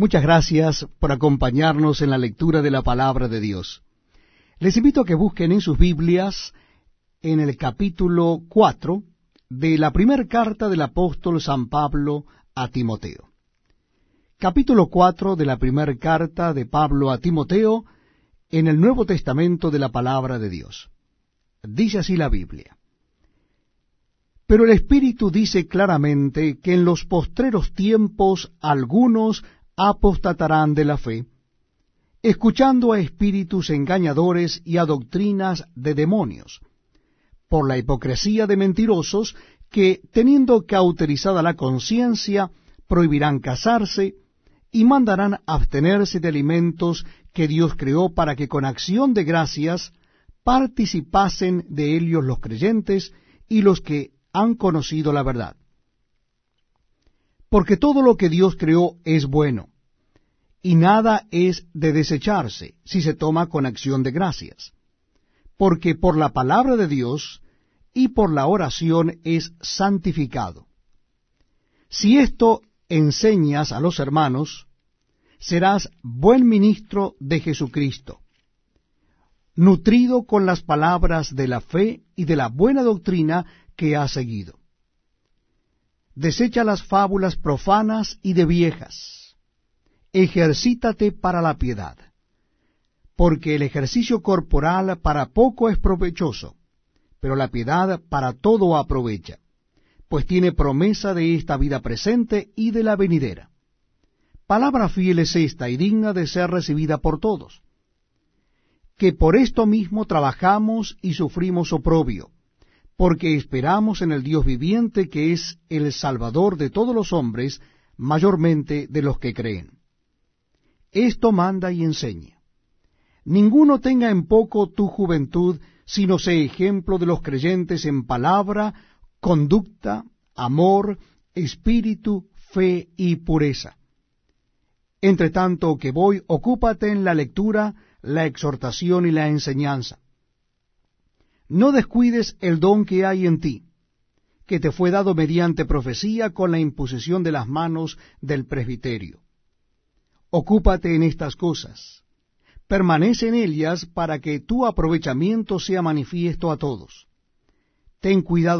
Muchas gracias por acompañarnos en la lectura de la palabra de Dios. Les invito a que busquen en sus Biblias en el capítulo 4 de la primera carta del apóstol San Pablo a Timoteo. Capítulo 4 de la primera carta de Pablo a Timoteo en el Nuevo Testamento de la palabra de Dios. Dice así la Biblia. Pero el Espíritu dice claramente que en los postreros tiempos algunos apostatarán de la fe, escuchando a espíritus engañadores y a doctrinas de demonios, por la hipocresía de mentirosos que, teniendo cauterizada la conciencia, prohibirán casarse y mandarán abstenerse de alimentos que Dios creó para que con acción de gracias participasen de ellos los creyentes y los que han conocido la verdad. Porque todo lo que Dios creó es bueno, y nada es de desecharse si se toma con acción de gracias. Porque por la palabra de Dios y por la oración es santificado. Si esto enseñas a los hermanos, serás buen ministro de Jesucristo, nutrido con las palabras de la fe y de la buena doctrina que has seguido. Desecha las fábulas profanas y de viejas. Ejercítate para la piedad, porque el ejercicio corporal para poco es provechoso, pero la piedad para todo aprovecha, pues tiene promesa de esta vida presente y de la venidera. Palabra fiel es esta y digna de ser recibida por todos, que por esto mismo trabajamos y sufrimos oprobio, porque esperamos en el Dios viviente que es el Salvador de todos los hombres, mayormente de los que creen. Esto manda y enseña. Ninguno tenga en poco tu juventud, sino sé ejemplo de los creyentes en palabra, conducta, amor, espíritu, fe y pureza. Entre tanto que voy, ocúpate en la lectura, la exhortación y la enseñanza no descuides el don que hay en ti, que te fue dado mediante profecía con la imposición de las manos del presbiterio. Ocúpate en estas cosas. Permanece en ellas para que tu aprovechamiento sea manifiesto a todos. Ten cuidado